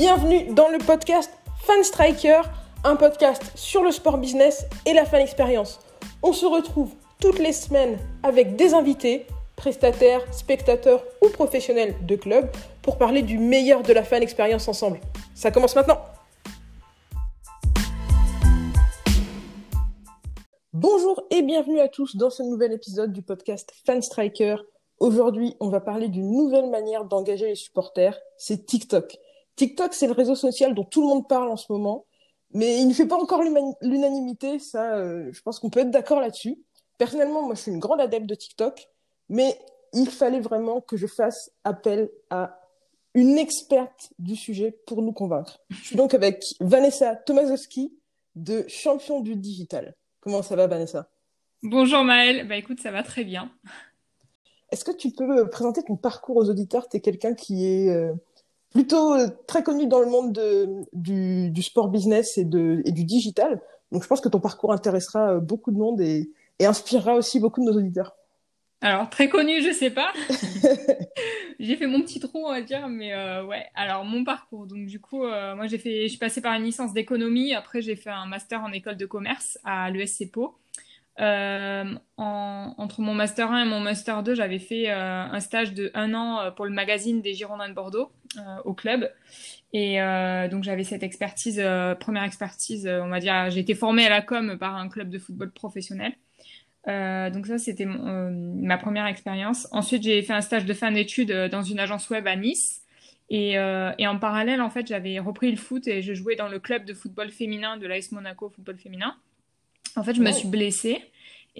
Bienvenue dans le podcast Fan Striker, un podcast sur le sport business et la fan expérience. On se retrouve toutes les semaines avec des invités, prestataires, spectateurs ou professionnels de club pour parler du meilleur de la fan expérience ensemble. Ça commence maintenant. Bonjour et bienvenue à tous dans ce nouvel épisode du podcast Fan Striker. Aujourd'hui, on va parler d'une nouvelle manière d'engager les supporters, c'est TikTok. TikTok, c'est le réseau social dont tout le monde parle en ce moment, mais il ne fait pas encore l'unanimité, ça, euh, je pense qu'on peut être d'accord là-dessus. Personnellement, moi, je suis une grande adepte de TikTok, mais il fallait vraiment que je fasse appel à une experte du sujet pour nous convaincre. Je suis donc avec Vanessa Tomaszowski de Champion du Digital. Comment ça va, Vanessa? Bonjour Maëlle, bah écoute, ça va très bien. Est-ce que tu peux présenter ton parcours aux auditeurs? Tu es quelqu'un qui est euh, plutôt euh, très connu dans le monde de, du, du, sport business et, de, et du digital. Donc je pense que ton parcours intéressera beaucoup de monde et, et inspirera aussi beaucoup de nos auditeurs. Alors très connu, je sais pas. j'ai fait mon petit trou, on va dire, mais euh, ouais. Alors mon parcours, donc du coup, euh, moi j'ai fait, je suis passée par une licence d'économie. Après j'ai fait un master en école de commerce à l'ESC Po. Euh, en, entre mon master 1 et mon master 2, j'avais fait euh, un stage de un an euh, pour le magazine des Girondins de Bordeaux au club. Et donc j'avais cette expertise, première expertise, on va dire, j'ai été formée à la com par un club de football professionnel. donc ça, c'était ma première expérience. Ensuite, j'ai fait un stage de fin d'études dans une agence web à Nice. Et, et, en parallèle, en fait, j'avais repris le foot et je jouais dans le club de football féminin de l'AS Monaco Football Féminin. En fait, je me suis blessée.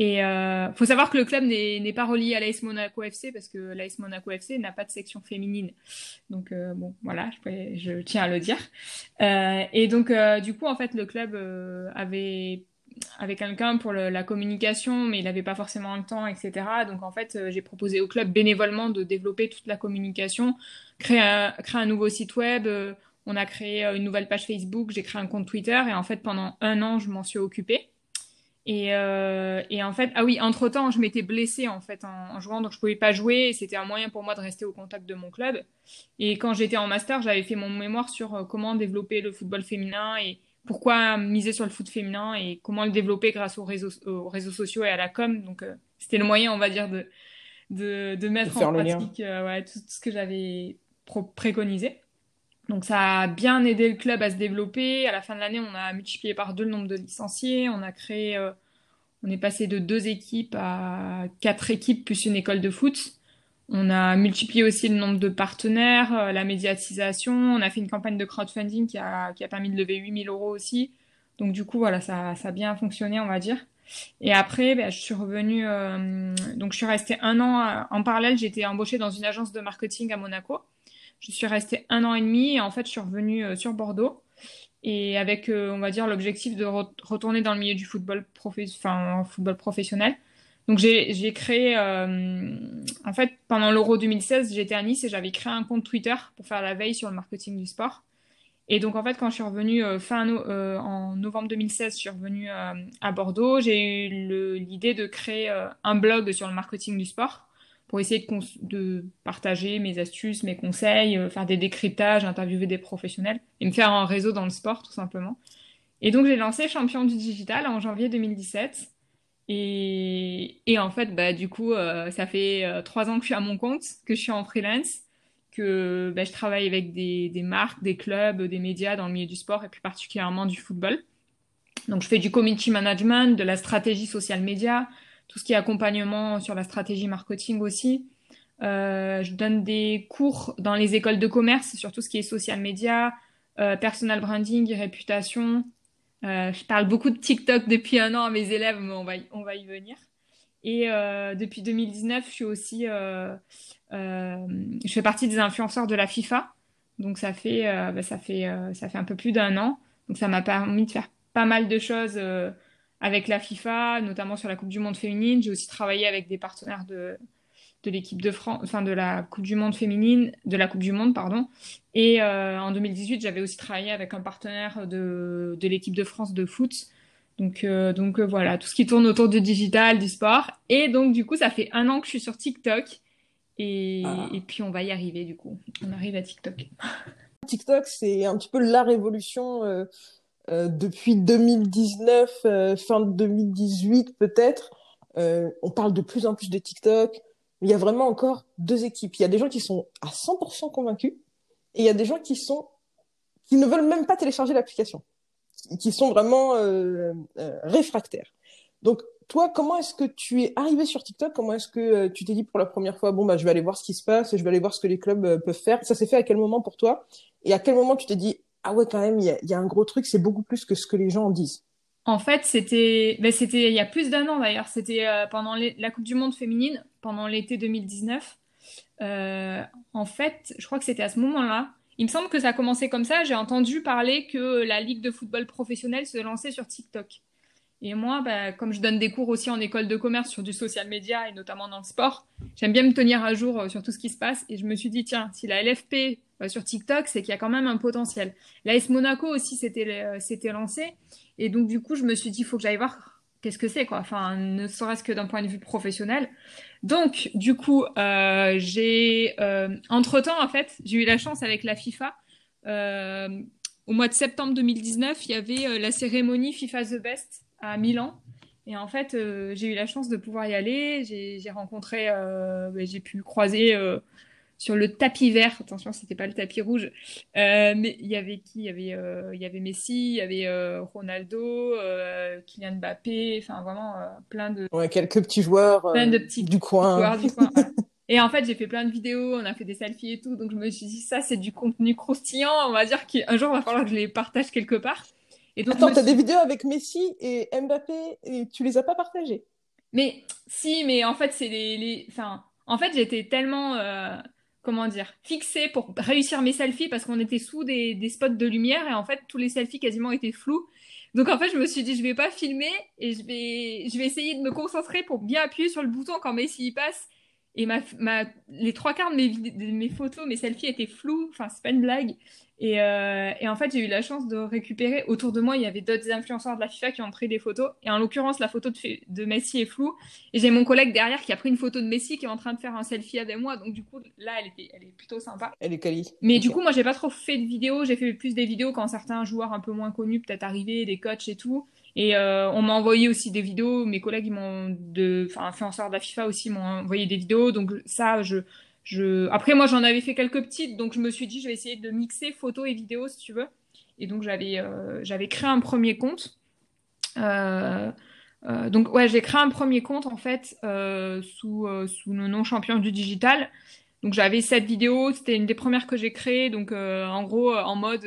Et euh, faut savoir que le club n'est pas relié à l'AS Monaco FC parce que l'AS Monaco FC n'a pas de section féminine. Donc euh, bon, voilà, je, je, tiens à le dire. Euh, et donc euh, du coup, en fait, le club avait avait quelqu'un pour le, la communication, mais il n'avait pas forcément le temps, etc. Donc en fait, j'ai proposé au club bénévolement de développer toute la communication, créer un, créer un nouveau site web. on a créé une nouvelle page Facebook, j'ai créé un compte Twitter et en fait pendant un an, je m'en suis occupée. Et, euh, et, en fait, ah oui, entre temps, je m'étais blessée en fait en, en, jouant, donc je pouvais pas jouer. C'était un moyen pour moi de rester au contact de mon club. Et quand j'étais en master, j'avais fait mon mémoire sur euh, comment développer le football féminin et pourquoi miser sur le foot féminin et comment le développer grâce aux réseaux, aux réseaux sociaux et à la com. Donc euh, c'était le moyen, on va dire, de de, de mettre en pratique euh, ouais, tout, tout, ce que j'avais préconisé. Donc ça a bien aidé le club à se développer. À la fin de l'année, on a multiplié par deux le nombre de licenciés. On a créé, euh, on est passé de deux équipes à quatre équipes plus une école de foot. On a multiplié aussi le nombre de partenaires, euh, la médiatisation. On a fait une campagne de crowdfunding qui a, qui a permis de lever 8000 euros aussi. Donc du coup, voilà, ça, ça a bien fonctionné, on va dire. Et après, ben, je suis revenue, euh, donc je suis restée un an en parallèle. Été embauchée dans une agence de marketing à Monaco. Je suis restée un an et demi et en fait, je suis revenue euh, sur Bordeaux et avec, euh, on va dire, l'objectif de re retourner dans le milieu du football, football professionnel. Donc j'ai créé, euh, en fait, pendant l'Euro 2016, j'étais à Nice et j'avais créé un compte Twitter pour faire la veille sur le marketing du sport. Et donc en fait, quand je suis revenue fin en novembre 2016, je suis revenue à Bordeaux, j'ai eu l'idée de créer un blog sur le marketing du sport pour essayer de, partager mes astuces, mes conseils, euh, faire des décryptages, interviewer des professionnels et me faire un réseau dans le sport tout simplement. Et donc j'ai lancé Champion du Digital en janvier 2017. Et, et en fait, bah, du coup, euh, ça fait euh, trois ans que je suis à mon compte, que je suis en freelance, que bah, je travaille avec des, des marques, des clubs, des médias dans le milieu du sport et plus particulièrement du football. Donc je fais du community management, de la stratégie social média, tout ce qui est accompagnement sur la stratégie marketing aussi. Euh, je donne des cours dans les écoles de commerce sur tout ce qui est social media, euh, personal branding, réputation. Euh, je parle beaucoup de TikTok depuis un an à mes élèves, mais on va y, on va y venir. Et euh, depuis 2019, je suis aussi, euh, euh, je fais partie des influenceurs de la FIFA. Donc ça fait, bah, ça fait, ça fait un peu plus d'un an. Donc ça m'a permis de faire pas mal de choses avec la FIFA, notamment sur la Coupe du Monde féminine. J'ai aussi travaillé avec des partenaires de, de l'équipe de France, enfin de la Coupe du Monde féminine, de la Coupe du Monde, pardon. Et euh, en 2018, j'avais aussi travaillé avec un partenaire de, de l'équipe de France de foot. Donc, euh, donc euh, voilà, tout ce qui tourne autour du digital, du sport. Et donc, du coup, ça fait un an que je suis sur TikTok. Et, ah. et puis, on va y arriver, du coup. On arrive à TikTok. TikTok, c'est un petit peu la révolution euh, depuis 2019, euh, fin de 2018 peut-être. Euh, on parle de plus en plus de TikTok. Il y a vraiment encore deux équipes. Il y a des gens qui sont à 100% convaincus et il y a des gens qui sont qui ne veulent même pas télécharger l'application, qui sont vraiment euh, réfractaires. Donc toi, comment est-ce que tu es arrivé sur TikTok? Comment est-ce que tu t'es dit pour la première fois, bon bah je vais aller voir ce qui se passe, je vais aller voir ce que les clubs peuvent faire? Ça s'est fait à quel moment pour toi? Et à quel moment tu t'es dit, ah ouais quand même, il y a, un gros truc, c'est beaucoup plus que ce que les gens en disent. En fait, c'était ben, il y a plus d'un an d'ailleurs. C'était euh, pendant la Coupe du Monde féminine, pendant l'été 2019. Euh, en fait, je crois que c'était à ce moment-là. Il me semble que ça a commencé comme ça. J'ai entendu parler que la Ligue de football professionnel se lançait sur TikTok. Et moi, bah, comme je donne des cours aussi en école de commerce sur du social media et notamment dans le sport, j'aime bien me tenir à jour euh, sur tout ce qui se passe. Et je me suis dit, tiens, si la LFP va sur TikTok, c'est qu'il y a quand même un potentiel. L'AS Monaco aussi s'était euh, lancé. Et donc, du coup, je me suis dit, il faut que j'aille voir qu'est-ce que c'est, quoi. Enfin, ne serait-ce que d'un point de vue professionnel. Donc, du coup, euh, j'ai, euh, entre-temps, en fait, j'ai eu la chance avec la FIFA. euh, au mois de septembre 2019, il y avait euh, la cérémonie FIFA The Best à Milan. Et en fait, euh, j'ai eu la chance de pouvoir y aller. J'ai rencontré, euh, ben, j'ai pu croiser euh, sur le tapis vert. Attention, c'était pas le tapis rouge. Mais il y avait qui? Il y avait, il y avait Messi, il y avait Ronaldo, Kylian Mbappé. Enfin, vraiment plein de Ouais, quelques petits joueurs plein de petits du coin. joueurs du coin. Et en fait, j'ai fait plein de vidéos, on a fait des selfies et tout, donc je me suis dit, ça, c'est du contenu croustillant, on va dire qu'un jour, il va falloir que je les partage quelque part. Et donc, je Attends, t'as suis- des vidéos avec Messi et Mbappé et tu les as pas partagées? Mais si, mais en fait, c'est les, les... Enfin, en fait, j'étais tellement, euh, comment dire, fixée pour réussir mes selfies parce qu'on était sous des, des spots de lumière et en fait, tous les selfies quasiment étaient flous. Donc en fait, je me suis dit, je vais pas filmer et je vais, je vais essayer de me concentrer pour bien appuyer sur le bouton quand Messi y passe. Et ma, ma, les trois quarts de mes, vid- de mes photos, mes selfies étaient floues. Enfin, c'est pas une blague. Et, euh, et en fait, j'ai eu la chance de récupérer. Autour de moi, il y avait d'autres influenceurs de la FIFA qui ont pris des photos. Et en l'occurrence, la photo de, Messi est floue. Et j'ai mon collègue derrière qui a pris une photo de Messi qui est en train de faire un selfie avec moi. Donc du coup, là, elle était, elle est plutôt sympa. Elle est quali. Mais du coup, moi, j'ai pas trop fait de vidéos. J'ai fait plus des vidéos quand certains joueurs un peu moins connus peut-être arrivaient, des coachs et tout. Et euh, on m'a envoyé aussi des vidéos. Mes collègues, ils m'ont enfin, influenceurs de la FIFA aussi m'ont envoyé des vidéos. Donc ça, je, je. Après, moi, j'en avais fait quelques petites. Donc je me suis dit, je vais essayer de mixer photos et vidéos si tu veux. Et donc j'avais, euh, j'avais créé un premier compte. Euh, donc ouais, j'ai créé un premier compte en fait sous, sous le nom champion du digital. Donc j'avais cette vidéo, c'était une des premières que j'ai créées. Donc en gros, en mode,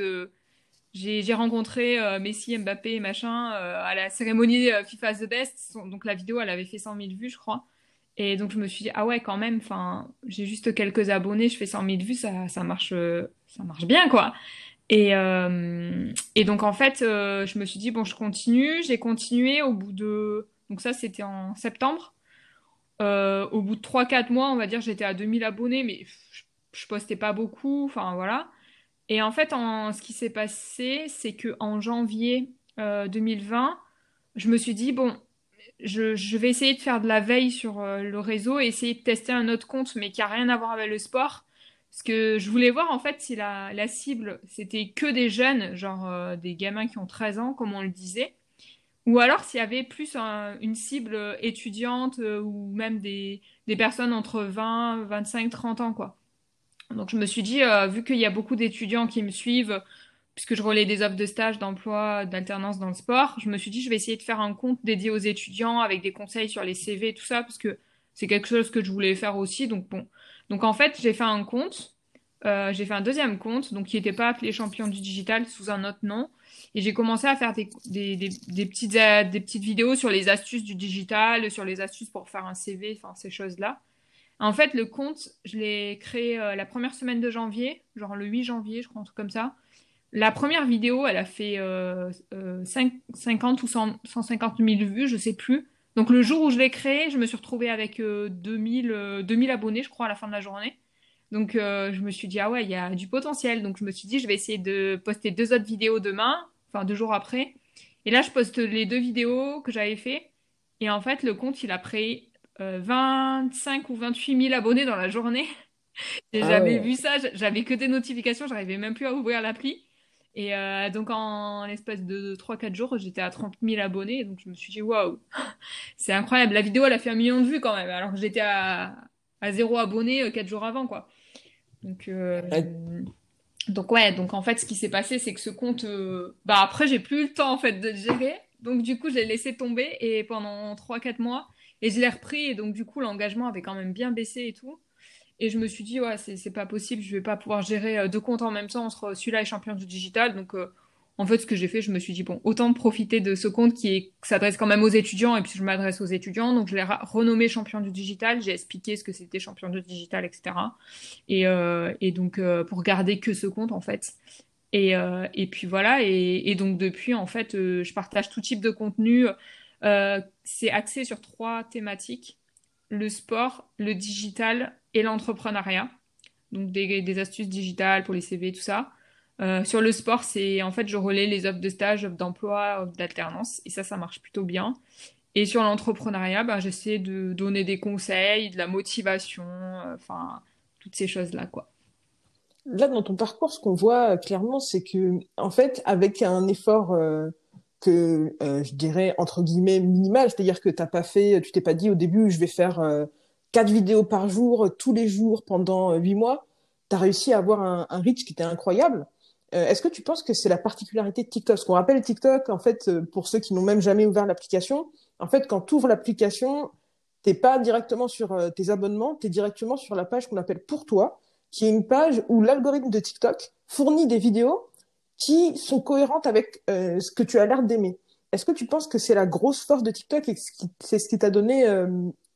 j'ai rencontré euh, Messi, Mbappé et machin euh, à la cérémonie euh, FIFA The Best. Donc la vidéo, elle avait fait 100 000 vues, je crois. Et donc je me suis dit, ah ouais, quand même, enfin, j'ai juste quelques abonnés, je fais 100 000 vues, ça, ça marche, euh, ça marche bien, quoi. Et, euh, et donc en fait, euh, je me suis dit, bon, je continue. J'ai continué au bout de... Donc ça, c'était en septembre. Au bout de trois quatre mois, on va dire, j'étais à 2000 abonnés, mais je postais pas beaucoup, enfin voilà. Et en fait, en, ce qui s'est passé, c'est que en janvier euh, 2020, je me suis dit, bon, je, vais essayer de faire de la veille sur euh, le réseau et essayer de tester un autre compte, mais qui a rien à voir avec le sport. Parce que je voulais voir en fait si la, cible, c'était que des jeunes, genre euh, des gamins qui ont 13 ans, comme on le disait. Ou alors s'il y avait plus un- une cible euh, étudiante euh, ou même des, des personnes entre 20, 25, 30 ans, quoi. Donc je me suis dit, euh, vu qu'il y a beaucoup d'étudiants qui me suivent, puisque je relais des offres de stage, d'emploi, d'alternance dans le sport, je me suis dit, je vais essayer de faire un compte dédié aux étudiants avec des conseils sur les CV et tout ça, parce que c'est quelque chose que je voulais faire aussi. Donc bon. Donc en fait, j'ai fait un compte, euh, j'ai fait un deuxième compte, donc qui n'était pas appelé Champion du Digital, sous un autre nom. Et j'ai commencé à faire des, petites, euh, des petites vidéos sur les astuces du digital, sur les astuces pour faire un CV, enfin ces choses-là. En fait, le compte, je l'ai créé euh, la première semaine de janvier, genre le 8 janvier, je crois, un truc comme ça. La première vidéo, elle a fait euh, euh, 5 50 ou 100 150 000 vues, je sais plus. Donc le jour où je l'ai créé, je me suis retrouvée avec euh, 2000, euh, 2000 abonnés, je crois, à la fin de la journée. Donc euh, je me suis dit, ah ouais, il y a du potentiel. Donc je me suis dit, je vais essayer de poster deux autres vidéos demain, enfin deux jours après. Et là, je poste les deux vidéos que j'avais fait. Et en fait, le compte, il a pris euh, 25 ou 28 000 abonnés dans la journée. J'ai Ah jamais ouais. vu ça. J'avais que des notifications. J'arrivais même plus à ouvrir l'appli. Et euh, donc, en, l'espace de trois quatre jours, j'étais à trente mille abonnés. Donc, je me suis dit, waouh, c'est incroyable. La vidéo, elle a fait un million de vues quand même. Alors que j'étais à, à zéro abonné euh, 4 jours avant, quoi. Donc, euh, Ouais. donc ouais, donc en fait, ce qui s'est passé, c'est que ce compte, euh, bah après, j'ai plus eu le temps en fait de le gérer. Donc du coup, j'ai laissé tomber et pendant trois quatre mois, et je l'ai repris et donc du coup, l'engagement avait quand même bien baissé et tout. Et je me suis dit, ouais, c'est pas possible, je vais pas pouvoir gérer euh, deux comptes en même temps entre celui-là et champion du digital. Donc euh, en fait, ce que j'ai fait, je me suis dit, bon, autant profiter de ce compte qui s'adresse quand même aux étudiants et puis je m'adresse aux étudiants. Donc je l'ai renommé champion du digital, j'ai expliqué ce que c'était champion du digital, etc. Et, euh, et donc pour garder que ce compte en fait. Et, et puis voilà, et, donc depuis en fait, je partage tout type de contenu. Euh, c'est axé sur trois thématiques, le sport, le digital et l'entrepreneuriat. Donc des, astuces digitales pour les CV, tout ça. Euh, sur le sport, c'est en fait je relais les offres de stage, offres d'emploi, offres d'alternance, et ça, ça marche plutôt bien. Et sur l'entrepreneuriat, ben, j'essaie de donner des conseils, de la motivation, euh, enfin, toutes ces choses-là, quoi. Là, dans ton parcours, ce qu'on voit clairement, c'est que, en fait, avec un effort que euh, je dirais entre guillemets minimal, c'est-à-dire que t'as pas fait, tu t'es pas dit au début, je vais faire euh, quatre vidéos par jour, euh, tous les jours pendant huit mois, t'as réussi à avoir un, un reach qui était incroyable. Est-ce que tu penses que c'est la particularité de TikTok? Ce qu'on rappelle TikTok, en fait, pour ceux qui n'ont même jamais ouvert l'application, en fait, quand tu ouvres l'application, t'es pas directement sur tes abonnements, t'es directement sur la page qu'on appelle Pour toi, qui est une page où l'algorithme de TikTok fournit des vidéos qui sont cohérentes avec euh, ce que tu as l'air d'aimer. Est-ce que tu penses que c'est la grosse force de TikTok et c'est ce qui t'a donné euh,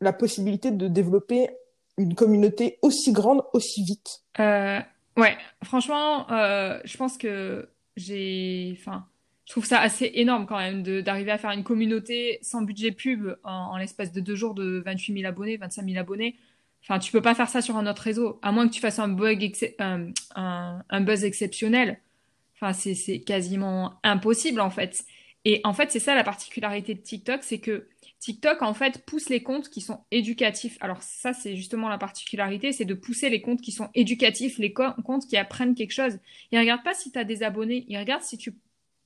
la possibilité de développer une communauté aussi grande, aussi vite? Euh, ouais, franchement, je pense que j'ai, enfin, je trouve ça assez énorme quand même d'arriver à faire une communauté sans budget pub en, l'espace de deux jours de 28 000 abonnés, 25 000 abonnés. Enfin, tu peux pas faire ça sur un autre réseau, à moins que tu fasses un buzz exceptionnel. Enfin, c'est quasiment impossible en fait. Et en fait, c'est ça la particularité de TikTok, c'est que TikTok en fait pousse les comptes qui sont éducatifs. Alors ça, c'est justement la particularité, c'est de pousser les comptes qui sont éducatifs, les co- comptes qui apprennent quelque chose. Ils regardent pas si tu as des abonnés, ils regardent si tu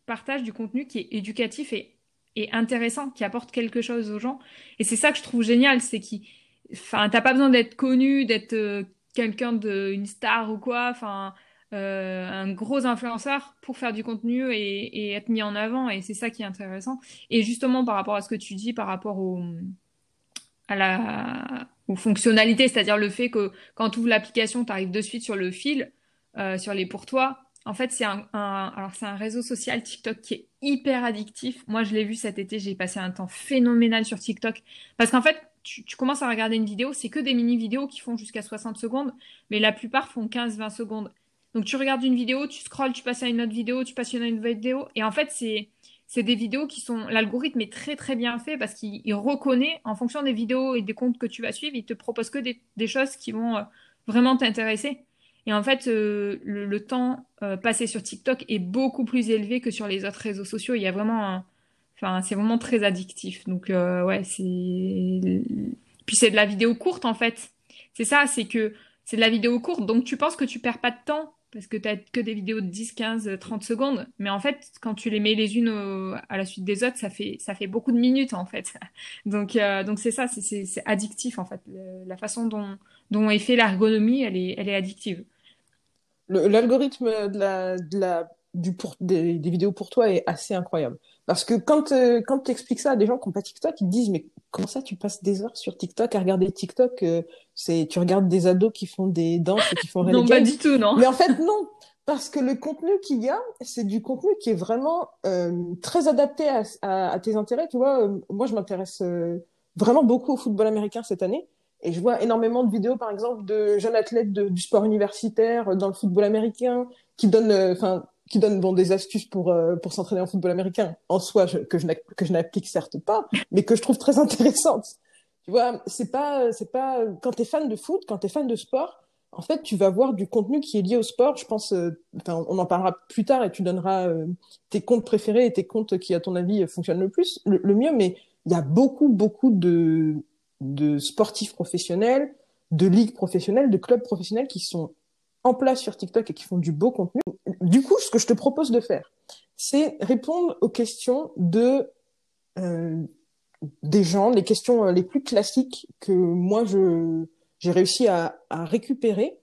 partages du contenu qui est éducatif et, et intéressant, qui apporte quelque chose aux gens. Et c'est ça que je trouve génial, c'est qui, enfin, t'as pas besoin d'être connu, d'être euh, quelqu'un de, une star ou quoi, enfin euh, un gros influenceur pour faire du contenu et, être mis en avant. Et c'est ça qui est intéressant. Et justement, par rapport à ce que tu dis, par rapport au, à la, aux fonctionnalités, c'est-à-dire le fait que quand tu ouvres l'application, tu arrives de suite sur le fil, euh, sur les pour toi. En fait, c'est un, alors c'est un réseau social TikTok qui est hyper addictif. Moi, je l'ai vu cet été, j'ai passé un temps phénoménal sur TikTok. Parce qu'en fait, tu, tu commences à regarder une vidéo, c'est que des mini-vidéos qui font jusqu'à 60 secondes, mais la plupart font 15-20 secondes. Donc tu regardes une vidéo, tu scrolles, tu passes à une autre vidéo, tu passes à une autre vidéo, et en fait, c'est c'est des vidéos qui sont... L'algorithme est très très bien fait parce qu'il il reconnaît, en fonction des vidéos et des comptes que tu vas suivre, il te propose que des, des choses qui vont euh, vraiment t'intéresser. Et en fait, euh, le, le temps euh, passé sur TikTok est beaucoup plus élevé que sur les autres réseaux sociaux. Il y a vraiment un... Enfin, c'est vraiment très addictif. Donc, euh, ouais, c'est... Puis c'est de la vidéo courte, en fait. C'est ça, c'est que c'est de la vidéo courte. Donc, tu penses que tu perds pas de temps parce que t'as que des vidéos de 10, 15, 30 secondes. Mais en fait, quand tu les mets les unes à la suite des autres, ça fait, ça fait beaucoup de minutes, en fait. Donc, euh, donc c'est ça, c'est addictif, en fait. La façon dont, dont est fait l'ergonomie, elle est, elle est addictive. L'algorithme de la, de la, des vidéos pour toi est assez incroyable. Parce que quand, euh, quand tu expliques ça à des gens qui n'ont pas TikTok, ils te disent, mais comment ça tu passes des heures sur TikTok à regarder TikTok? euh, c'est, tu regardes des ados qui font des danses et qui font Non, pas du tout, non. Mais en fait, non. Parce que le contenu qu'il y a, c'est du contenu qui est vraiment euh, très adapté à, à, à tes intérêts. Tu vois, euh, moi, je m'intéresse euh, vraiment beaucoup au football américain cette année. Et je vois énormément de vidéos, par exemple, de jeunes athlètes de- du sport universitaire euh, dans le football américain qui donnent, enfin, qui donnent bon, des astuces pour, euh, pour s'entraîner en football américain. En soi, je- que je n'applique certes pas, mais que je trouve très intéressante. Tu vois, c'est pas, c'est pas, quand t'es fan de foot, quand t'es fan de sport, en fait, tu vas voir du contenu qui est lié au sport. Je pense, euh, on en parlera plus tard et tu donneras euh, tes comptes préférés et tes comptes qui, à ton avis, fonctionnent le plus, le, le mieux. Mais il y a beaucoup, beaucoup de, de sportifs professionnels, de ligues professionnelles, de clubs professionnels qui sont en place sur TikTok et qui font du beau contenu. Du coup, ce que je te propose de faire, c'est répondre aux questions de euh, des gens, les questions les plus classiques que moi je j'ai réussi à, à récupérer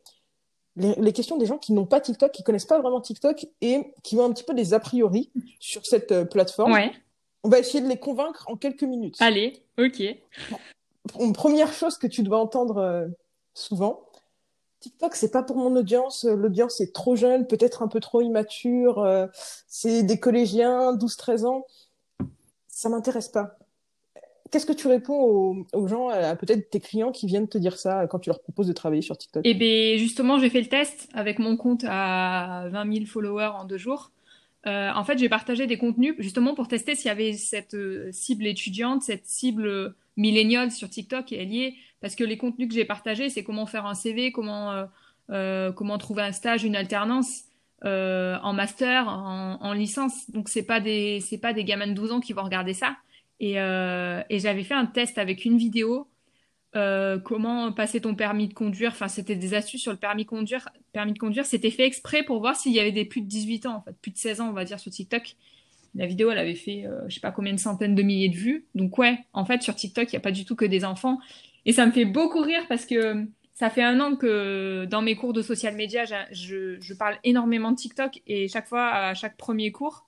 les, questions des gens qui n'ont pas TikTok, qui connaissent pas vraiment TikTok et qui ont un petit peu des a priori sur cette euh, plateforme. Ouais. On va essayer de les convaincre en quelques minutes. Allez, ok. Une première chose que tu dois entendre euh, souvent, TikTok, c'est pas pour mon audience. L'audience est trop jeune, peut-être un peu trop immature. Euh, c'est des collégiens, 12-13 ans. Ça m'intéresse pas. Qu'est-ce que tu réponds aux, gens, à peut-être tes clients qui viennent te dire ça quand tu leur proposes de travailler sur TikTok? Eh bien, justement, j'ai fait le test avec mon compte à 20 000 followers en deux jours. Euh, en fait, j'ai partagé des contenus justement pour tester s'il y avait cette euh, cible étudiante, cette cible milléniale sur TikTok et elle y est. Parce que les contenus que j'ai partagés, c'est comment faire un CV, comment, euh, comment trouver un stage, une alternance. en master, en, en licence, donc c'est pas des pas des gamins de 12 ans qui vont regarder ça. Et, euh, j'avais fait un test avec une vidéo. Euh, comment passer ton permis de conduire. Enfin, c'était des astuces sur le permis de conduire. Permis de conduire, c'était fait exprès pour voir s'il y avait des plus de 18 ans, en fait, plus de 16 ans, on va dire, sur TikTok. La vidéo, elle avait fait, euh, je sais pas combien de centaines de milliers de vues. Donc ouais, en fait, sur TikTok, il n'y a pas du tout que des enfants. Et ça me fait beaucoup rire parce que ça fait un an que dans mes cours de social media, je, parle énormément de TikTok et chaque fois, à chaque premier cours,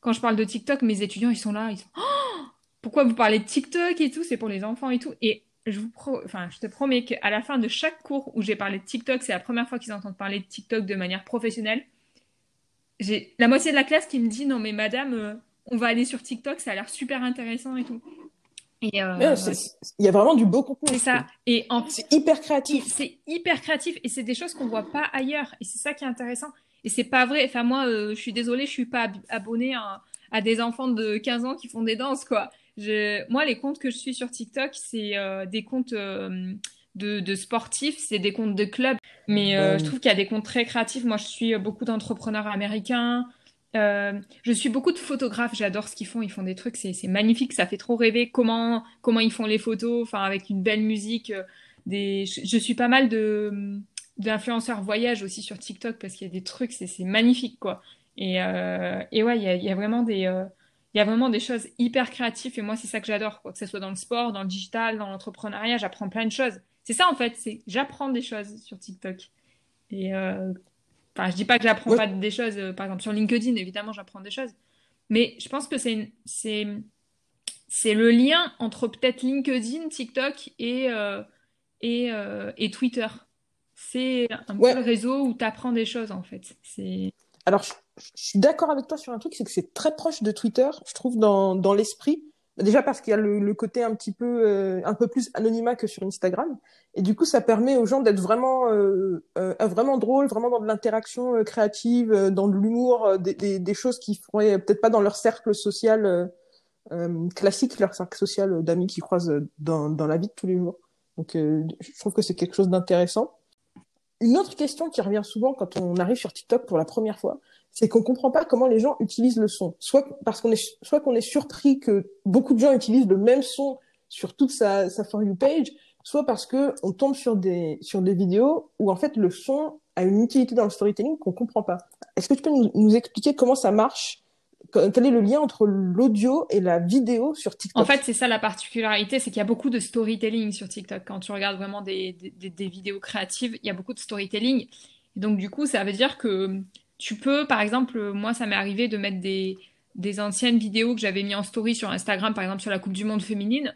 quand je parle de TikTok, mes étudiants, ils sont là, ils sont oh pourquoi vous parlez de TikTok et tout, c'est pour les enfants et tout. Et je vous enfin, je te promets qu'à la fin de chaque cours où j'ai parlé de TikTok, c'est la première fois qu'ils entendent parler de TikTok de manière professionnelle. J'ai la moitié de la classe qui me dit non mais madame, euh, on va aller sur TikTok, ça a l'air super intéressant et tout. Et euh, il y a vraiment du beau contenu. C'est ça. Et en... c'est hyper créatif. C'est hyper créatif et c'est des choses qu'on voit pas ailleurs. Et c'est ça qui est intéressant. Et c'est pas vrai. Enfin moi, euh, je suis désolée, je suis pas abonnée à, à, des enfants de 15 ans qui font des danses quoi. Je, moi, les comptes que je suis sur TikTok, c'est euh, des comptes de, de, sportifs, c'est des comptes de clubs. Mais je trouve qu'il y a des comptes très créatifs. Moi, je suis beaucoup d'entrepreneurs américains. Je suis beaucoup de photographes. J'adore ce qu'ils font. Ils font des trucs, c'est magnifique. Ça fait trop rêver. Comment comment ils font les photos, enfin avec une belle musique. Des, je, suis pas mal d'influenceurs voyage aussi sur TikTok parce qu'il y a des trucs, c'est magnifique quoi. Et, euh, et ouais, il y a, vraiment des, y a vraiment des choses hyper créatives et moi c'est ça que j'adore que ce soit dans le sport dans le digital dans l'entrepreneuriat j'apprends plein de choses c'est ça en fait j'apprends des choses sur TikTok euh... enfin je dis pas que j'apprends pas des choses euh, par exemple sur LinkedIn évidemment j'apprends des choses. Mais je pense que c'est c'est c'est le lien entre peut-être LinkedIn TikTok et euh, et, euh, et Twitter. C'est un peu le réseau où tu apprends des choses en fait. C'est alors je suis d'accord avec toi sur un truc, c'est que c'est très proche de Twitter, je trouve, dans, dans l'esprit. Déjà parce qu'il y a le, le, côté un petit peu euh, un peu plus anonymat que sur Instagram, et du coup ça permet aux gens d'être vraiment euh, euh, vraiment drôles, vraiment dans de l'interaction euh, créative, euh, dans de l'humour, des, des, des, choses qui feraient peut-être pas dans leur cercle social classique, leur cercle social d'amis qui croisent dans, dans la vie de tous les jours. Donc je trouve que c'est quelque chose d'intéressant. Une autre question qui revient souvent quand on arrive sur TikTok pour la première fois, c'est qu'on comprend pas comment les gens utilisent le son. Soit parce qu'on est, soit qu'on est surpris que beaucoup de gens utilisent le même son sur toute sa, sa For You page, soit parce que on tombe sur des, sur des vidéos où en fait le son a une utilité dans le storytelling qu'on comprend pas. Est-ce que tu peux nous, expliquer comment ça marche? Quel est le lien entre l'audio et la vidéo sur TikTok? En fait, c'est ça la particularité, c'est qu'il y a beaucoup de storytelling sur TikTok. Quand tu regardes vraiment des, des, vidéos créatives, il y a beaucoup de storytelling. Donc, du coup, ça veut dire que tu peux, par exemple, moi, ça m'est arrivé de mettre des, des anciennes vidéos que j'avais mis en story sur Instagram, par exemple sur la Coupe du Monde féminine,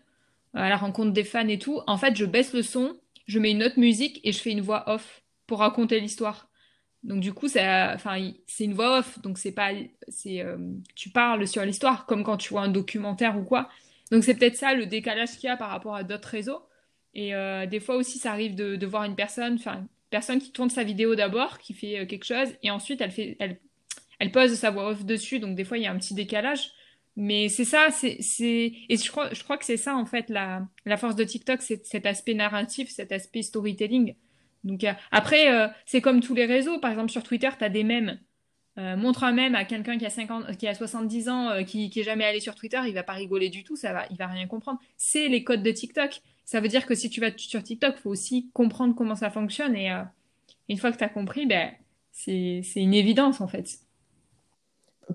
à la rencontre des fans et tout. En fait, je baisse le son, je mets une autre musique et je fais une voix off pour raconter l'histoire. Donc du coup, c'est une voix off, donc c'est pas, euh, tu parles sur l'histoire comme quand tu vois un documentaire ou quoi. Donc c'est peut-être ça le décalage qu'il y a par rapport à d'autres réseaux. Et euh, des fois aussi, ça arrive de, de voir une personne, enfin, personne qui tourne sa vidéo d'abord, qui fait euh, quelque chose, et ensuite elle fait, elle, elle pose sa voix off dessus, donc des fois il y a un petit décalage. Mais c'est ça, c'est, et je crois, je crois que c'est ça en fait la, la force de TikTok, c'est cet aspect narratif, cet aspect storytelling. Donc euh, après, euh, c'est comme tous les réseaux. Par exemple sur Twitter, tu as des mèmes. montre un mème à quelqu'un qui a 50, qui a 70 ans, qui, qui est jamais allé sur Twitter, il va pas rigoler du tout, ça va, il va rien comprendre. C'est les codes de TikTok ça veut dire que si tu vas sur TikTok, il faut aussi comprendre comment ça fonctionne. Et euh, une fois que tu as compris, ben, c'est une évidence en fait.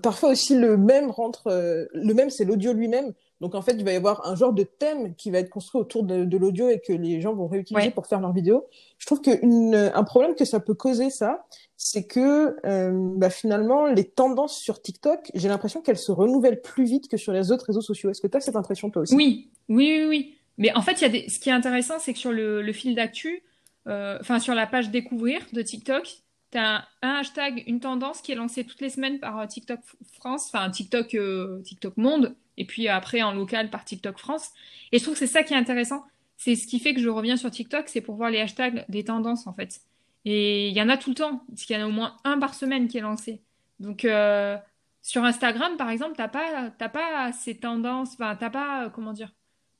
Parfois aussi, le même rentre, euh, le même, c'est l'audio lui-même. Donc en fait, il va y avoir un genre de thème qui va être construit autour de, l'audio et que les gens vont réutiliser pour faire leurs vidéos. Je trouve qu'un problème que ça peut causer, ça, c'est que euh, bah, finalement, les tendances sur TikTok, j'ai l'impression qu'elles se renouvellent plus vite que sur les autres réseaux sociaux. Est-ce que tu as cette impression toi aussi? Oui, oui, oui, oui. Mais en fait, y a des... ce qui est intéressant, c'est que sur le, fil d'actu, euh, enfin sur la page découvrir de TikTok, tu as un, hashtag, une tendance qui est lancée toutes les semaines par euh, TikTok France, enfin TikTok, TikTok Monde et puis après en local par TikTok France. Et je trouve que c'est ça qui est intéressant. C'est ce qui fait que je reviens sur TikTok, c'est pour voir les hashtags des tendances en fait. Et il y en a tout le temps, parce qu'il y en a au moins un par semaine qui est lancé. Donc euh, sur Instagram par exemple, t'as pas pas ces tendances, enfin t'as pas comment dire,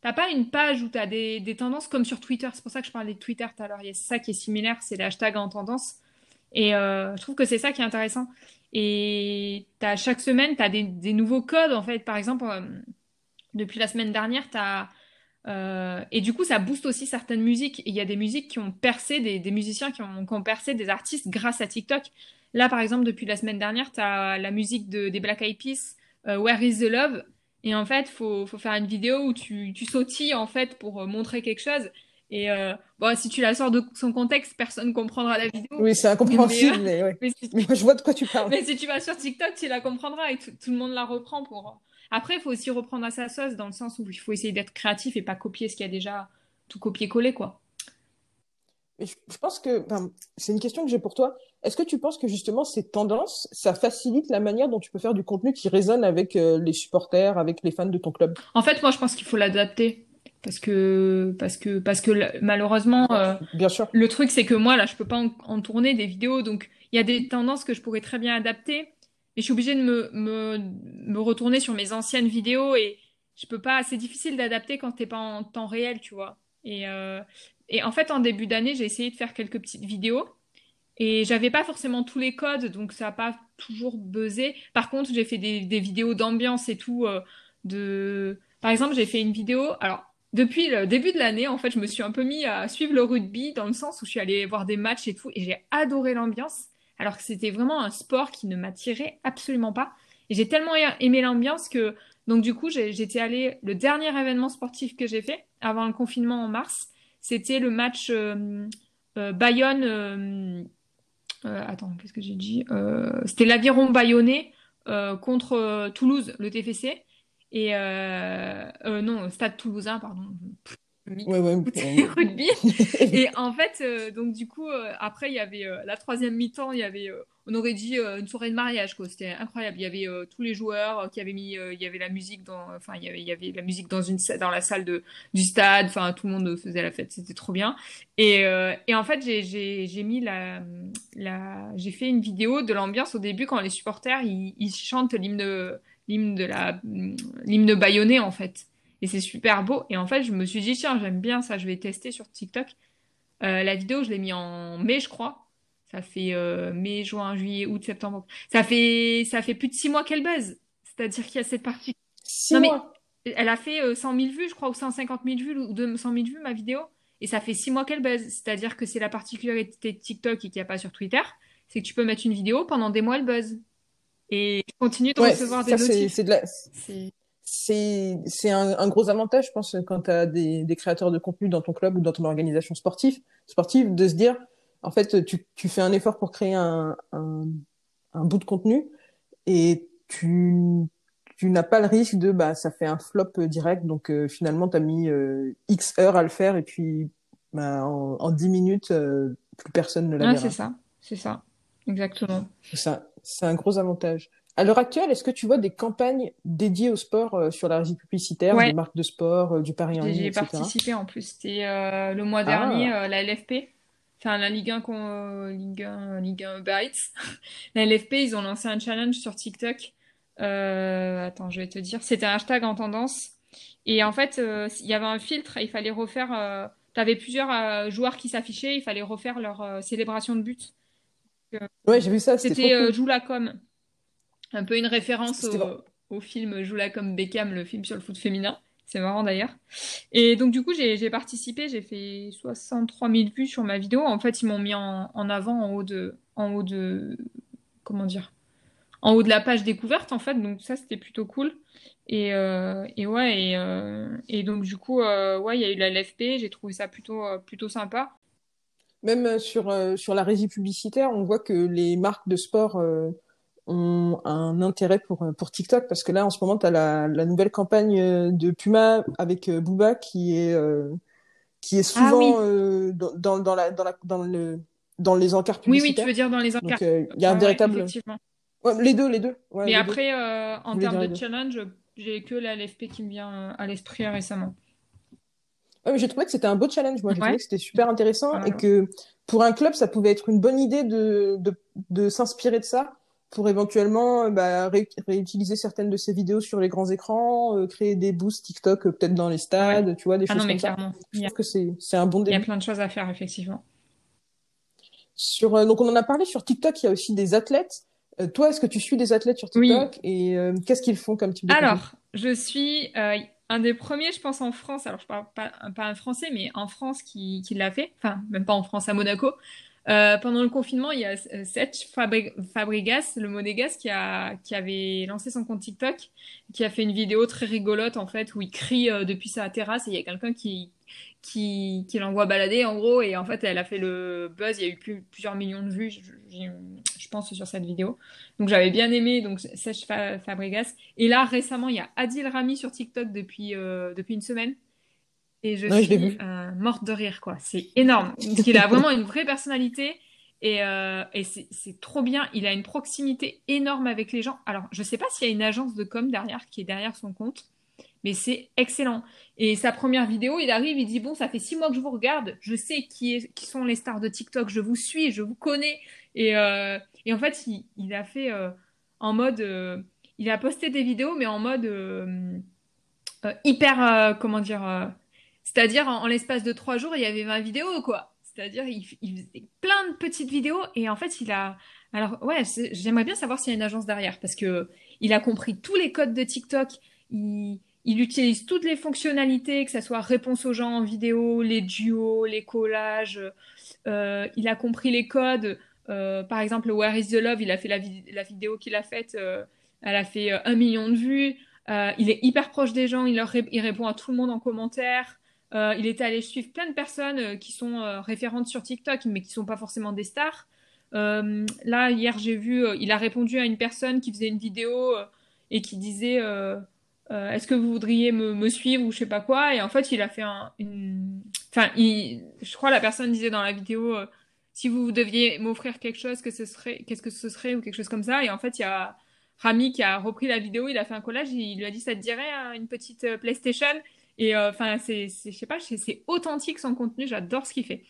t'as pas une page où t'as des, des tendances comme sur Twitter. C'est pour ça que je parlais de Twitter tout à l'heure. Il y a ça qui est similaire, c'est les hashtags en tendance. Et euh, je trouve que c'est ça qui est intéressant. Et as, chaque semaine, tu as des, nouveaux codes, en fait. Par exemple, euh, depuis la semaine dernière, tu as... Euh, et du coup, ça booste aussi certaines musiques. Il y a des musiques qui ont percé, des, musiciens qui ont, percé, des artistes grâce à TikTok. Là, par exemple, depuis la semaine dernière, tu as la musique de, des Black Eyed Peas, Where is the Love? Et en fait, faut, faut faire une vidéo où tu, tu sautilles, en fait, pour montrer quelque chose. Et euh, bon, si tu la sors de son contexte, personne comprendra la vidéo. Oui, c'est incompréhensible, mais, euh, mais, je vois de quoi tu parles. Mais si tu vas sur TikTok, tu la comprendras et tout le monde la reprend pour. Après, il faut aussi reprendre à sa sauce dans le sens où il faut essayer d'être créatif et pas copier ce qu'il y a déjà tout copier-coller, quoi. Je, pense que c'est une question que j'ai pour toi. Est-ce que tu penses que justement ces tendances, ça facilite la manière dont tu peux faire du contenu qui résonne avec euh, les supporters, avec les fans de ton club? En fait, moi, je pense qu'il faut l'adapter. Parce que parce que parce que malheureusement euh, bien sûr. le truc c'est que moi là je peux pas en, tourner des vidéos. Donc il y a des tendances que je pourrais très bien adapter. Mais je suis obligée de me, me, me retourner sur mes anciennes vidéos. Et je peux pas c'est difficile d'adapter quand t'es pas en temps réel tu vois. Et euh, et en fait en début d'année j'ai essayé de faire quelques petites vidéos et j'avais pas forcément tous les codes donc ça a pas toujours buzzé par contre j'ai fait des, des vidéos d'ambiance et tout euh, de par exemple j'ai fait une vidéo alors depuis le début de l'année, en fait, je me suis un peu mis à suivre le rugby dans le sens où je suis allée voir des matchs et tout, et j'ai adoré l'ambiance, alors que c'était vraiment un sport qui ne m'attirait absolument pas. Et j'ai tellement aimé l'ambiance que, donc du coup, j'étais allée, le dernier événement sportif que j'ai fait avant le confinement en mars, c'était le match euh, euh, Bayonne. Euh, attends, qu'est-ce que j'ai dit C'était l'aviron bayonnais contre Toulouse, le TFC. Et euh, euh, non, Stade Toulousain, pardon. Ouais, ouais, rugby. et en fait, euh, donc du coup, euh, après, il y avait la troisième mi-temps, il y avait, on aurait dit une soirée de mariage, quoi. C'était incroyable. Il y avait tous les joueurs qui avaient mis, il y avait la musique dans, enfin, il y avait, la musique dans une, dans la salle de, du stade. Enfin, tout le monde faisait la fête. C'était trop bien. Et, et en fait, j'ai, mis la, j'ai fait une vidéo de l'ambiance au début quand les supporters ils, chantent l'hymne l'hymne de la l'hymne en fait. Et c'est super beau. Et en fait, je me suis dit tiens, j'aime bien ça, je vais tester sur TikTok. Euh, la vidéo, je l'ai mis en mai, je crois. Ça fait euh, mai, juin, juillet, août, septembre. Ça fait ça fait plus de six mois qu'elle buzz. C'est-à-dire qu'il y a cette partie. Six mois. elle a fait 100 euh, 000 vues, je crois, ou 150 000 vues, ou 200 000 vues, ma vidéo. Et ça fait six mois qu'elle buzz. C'est-à-dire que c'est la particularité de TikTok et qu'il n'y a pas sur Twitter. C'est que tu peux mettre une vidéo, pendant des mois, elle buzz. Et je continue de recevoir des notifs. C'est de la... C'est un, un, gros avantage, je pense, quand tu as des, des, créateurs de contenu dans ton club ou dans ton organisation sportive, sportive de se dire, en fait, tu, tu fais un effort pour créer un, un, un bout de contenu et tu, tu n'as pas le risque de, bah, ça fait un flop direct, donc euh, finalement, tu as mis euh, X heures à le faire et puis bah, en, en 10 minutes, euh, plus personne ne l'a ah, C'est ça, c'est ça, exactement. C'est ça c'est un gros avantage. À l'heure actuelle, est-ce que tu vois des campagnes dédiées au sport euh, sur la régie publicitaire, des marques de sport, euh, du pari en ligne, J'ai participé en plus. C'était euh, le mois dernier, ah. la LFP, enfin la Ligue 1, Ligue 1, Ligue 1 la LFP, ils ont lancé un challenge sur TikTok. attends, je vais te dire. C'était un hashtag en tendance. Et en fait, il y avait un filtre. Il fallait refaire. tu avais plusieurs joueurs qui s'affichaient. Il fallait refaire leur célébration de but. Ouais, j'ai vu ça. C'était euh, Joue la com. Un peu une référence au, film Joue la com Beckham, le film sur le foot féminin. C'est marrant d'ailleurs. Et donc du coup, j'ai participé, j'ai fait 63 000 vues sur ma vidéo. En fait, ils m'ont mis en, avant en haut de, en haut de, comment dire, en haut de la page découverte en fait. Donc ça, c'était plutôt cool. Et, euh, et ouais, et, euh, et, donc du coup, euh, ouais, il y a eu la LFP. J'ai trouvé ça plutôt, plutôt sympa. Même sur sur la régie publicitaire, on voit que les marques de sport ont un intérêt pour, pour TikTok parce que là, en ce moment, tu as la, la, nouvelle campagne de Puma avec euh, Booba qui est, euh, qui est ah souvent euh, dans, dans, la, dans, la, dans, le, dans les encarts publicitaires. Oui, oui, tu veux dire dans les encarts. Donc, il y a un véritable. Ouais, les deux, les deux. Mais après, en termes de challenge, j'ai que la LFP qui me vient à l'esprit récemment. J'ai trouvé que c'était un beau challenge. Moi, j'ai trouvé que c'était super intéressant et que pour un club, ça pouvait être une bonne idée de, de, de s'inspirer de ça pour éventuellement euh, bah, réutiliser certaines de ces vidéos sur les grands écrans, euh, créer des boosts TikTok euh, peut-être dans les stades, tu vois, des ah choses non, mais comme clairement. ça. Je trouve que c'est un bon début. Il y a plein de choses à faire effectivement. Sur donc on en a parlé sur TikTok, il y a aussi des athlètes. toi, est-ce que tu suis des athlètes sur TikTok et qu'est-ce qu'ils font comme type de Alors, je suis un des premiers, je pense, en France. Alors, je parle pas, pas un français, mais en France qui, qui l'a fait. Enfin, même pas en France, à Monaco. Euh, pendant le confinement, il y a euh, Seth Fabregas, le monégasque, qui, qui avait lancé son compte TikTok, qui a fait une vidéo très rigolote en fait, où il crie euh, depuis sa terrasse et il y a quelqu'un qui, qui, qui l'envoie balader en gros, et en fait elle a fait le buzz, il y a eu plus, plusieurs millions de vues, je, je, pense, sur cette vidéo. Donc j'avais bien aimé donc Seth Fabregas. Et là récemment, il y a Adil Rami sur TikTok depuis, depuis une semaine et je suis euh, morte de rire, quoi. C'est énorme. Parce qu'il a vraiment une vraie personnalité. Et, euh, et c'est trop bien. Il a une proximité énorme avec les gens. Alors, je sais pas s'il y a une agence de com derrière qui est derrière son compte, mais c'est excellent. Et sa première vidéo, il arrive, il dit Bon, ça fait six mois que je vous regarde. Je sais qui, est, qui sont les stars de TikTok. Je vous suis, je vous connais. Et, euh, et en fait, il, il a fait euh, en mode. Il a posté des vidéos, mais en mode hyper. comment dire c'est-à-dire, en, l'espace de trois jours, il y avait 20 vidéos, quoi. C'est-à-dire, il, faisait plein de petites vidéos et en fait, il a. Alors, ouais, j'aimerais bien savoir s'il y a une agence derrière parce que il a compris tous les codes de TikTok. Il, utilise toutes les fonctionnalités, que ce soit réponse aux gens en vidéo, les duos, les collages. Euh, il a compris les codes. Euh, par exemple, Where is the Love, il a fait la, la vidéo qu'il a faite, euh, elle a fait un million de vues. il est hyper proche des gens, il, leur il répond à tout le monde en commentaire. Euh, il était allé suivre plein de personnes euh, qui sont euh, référentes sur TikTok, mais qui sont pas forcément des stars. là, hier, j'ai vu, il a répondu à une personne qui faisait une vidéo et qui disait Est-ce que vous voudriez me, suivre ou je sais pas quoi Et en fait, il a fait un, une. Enfin, je crois la personne disait dans la vidéo Si vous deviez m'offrir quelque chose, ce serait, qu'est-ce que ce serait ou quelque chose comme ça. Et en fait, il y a Rami qui a repris la vidéo, il a fait un collage, il lui a dit Ça te dirait hein, une petite PlayStation? Et euh, enfin, c'est, je sais pas, c'est authentique son contenu. J'adore ce qu'il fait.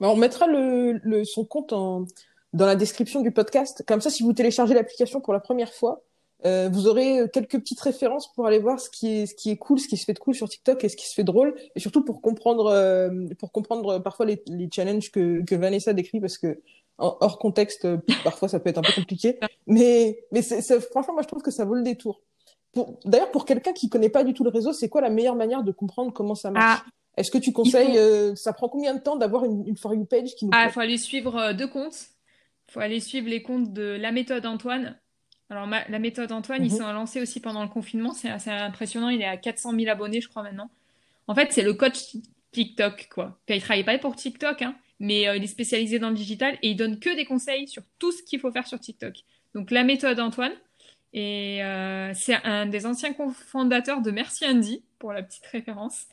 Bah, on mettra le, le, son compte en, dans la description du podcast. Comme ça, si vous téléchargez l'application pour la première fois, euh, vous aurez quelques petites références pour aller voir ce qui est ce qui est cool, ce qui se fait de cool sur TikTok et ce qui se fait drôle, et surtout pour comprendre euh, pour comprendre parfois les, les challenges que, que Vanessa décrit parce que hors contexte parfois ça peut être un peu compliqué, mais mais c'est, franchement moi je trouve que ça vaut le détour. D'ailleurs, pour quelqu'un qui connaît pas du tout le réseau, c'est quoi la meilleure manière de comprendre comment ça marche? Ah, Est-ce que tu conseilles, euh, ça prend combien de temps d'avoir une, une For You page qui nous Ah, il faut aller suivre euh, deux comptes. Il faut aller suivre les comptes de La Méthode Antoine. Alors, la Méthode Antoine, ils mhm. sont lancés aussi pendant le confinement. C'est assez impressionnant. Il est à 400 000 abonnés, je crois, maintenant. En fait, c'est le coach TikTok, quoi. Il travaille pas pour TikTok, hein, mais euh, il est spécialisé dans le digital et il donne que des conseils sur tout ce qu'il faut faire sur TikTok. Donc, La Méthode Antoine. Et euh, c'est un des anciens cofondateurs de Merci Andy, pour la petite référence.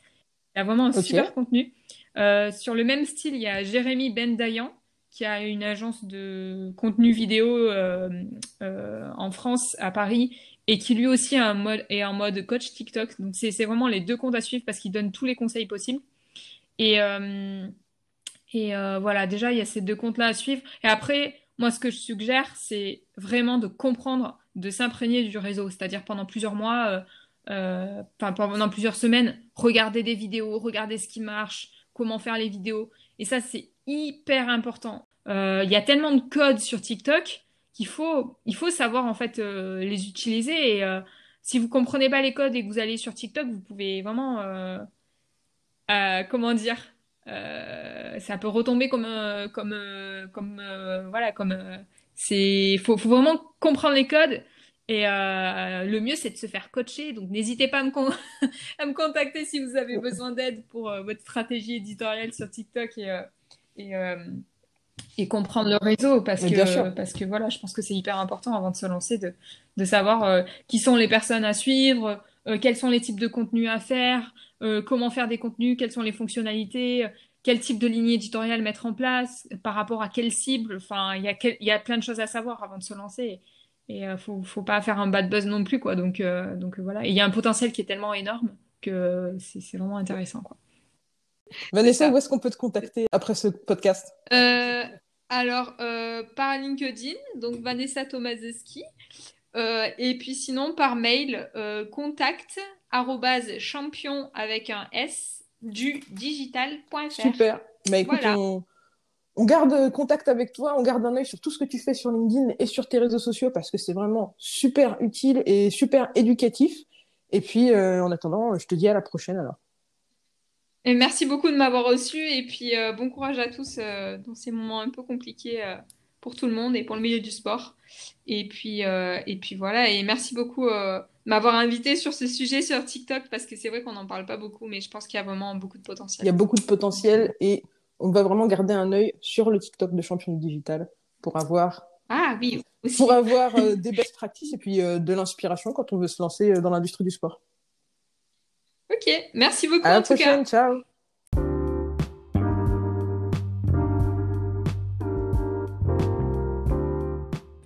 Il a vraiment un super contenu. Euh, sur le même style, il y a Jérémy Bendayan, qui a une agence de contenu vidéo euh, en France, à Paris, et qui lui aussi a un mode, est en mode coach TikTok. Donc c'est vraiment les deux comptes à suivre parce qu'il donne tous les conseils possibles. Et, et voilà, déjà, il y a ces deux comptes-là à suivre. Et après, moi, ce que je suggère, c'est vraiment de comprendre de s'imprégner du réseau, c'est-à-dire pendant plusieurs mois, euh, euh, pendant plusieurs semaines, regarder des vidéos, regarder ce qui marche, comment faire les vidéos. Et ça, c'est hyper important. Euh, il y a tellement de codes sur TikTok qu'il faut, il faut savoir en fait les utiliser. Et si vous comprenez pas les codes et que vous allez sur TikTok, vous pouvez vraiment, comment dire, ça peut retomber comme, comme, comme, voilà, comme, c'est, faut, faut vraiment comprendre les codes. Et euh, le mieux, c'est de se faire coacher. Donc, n'hésitez pas à me, à me, contacter si vous avez besoin d'aide pour euh, votre stratégie éditoriale sur TikTok et, euh, et, et, comprendre le réseau. Parce que, parce que voilà, je pense que c'est hyper important avant de se lancer de, de savoir qui sont les personnes à suivre, quels sont les types de contenus à faire, comment faire des contenus, quelles sont les fonctionnalités, quel type de ligne éditoriale mettre en place, par rapport à quelle cible. Enfin, il y, a il y a plein de choses à savoir avant de se lancer. Et euh, faut faut pas faire un bad buzz non plus quoi. Donc euh, donc voilà. Il y a un potentiel qui est tellement énorme que c'est vraiment intéressant quoi. Vanessa où est-ce qu'on peut te contacter après ce podcast? Euh, alors par LinkedIn donc Vanessa Tomazeski. Et puis sinon par mail contact champion avec un s du digital.fr super bah écoute on on garde contact avec toi, on garde un œil sur tout ce que tu fais sur LinkedIn et sur tes réseaux sociaux parce que c'est vraiment super utile et super éducatif. Et puis, euh, en attendant, je te dis à la prochaine alors. Et merci beaucoup de m'avoir reçu et puis euh, bon courage à tous euh, dans ces moments un peu compliqués pour tout le monde et pour le milieu du sport. Et puis, et puis voilà, et merci beaucoup de m'avoir invité sur ce sujet sur TikTok parce que c'est vrai qu'on n'en parle pas beaucoup, mais je pense qu'il y a vraiment beaucoup de potentiel. Il y a beaucoup de potentiel et on va vraiment garder un œil sur le TikTok de Champion Digital pour avoir ah oui pour avoir euh, des best practices et puis euh, de l'inspiration quand on veut se lancer euh, dans l'industrie du sport. Ok, merci beaucoup. À la prochaine, ciao.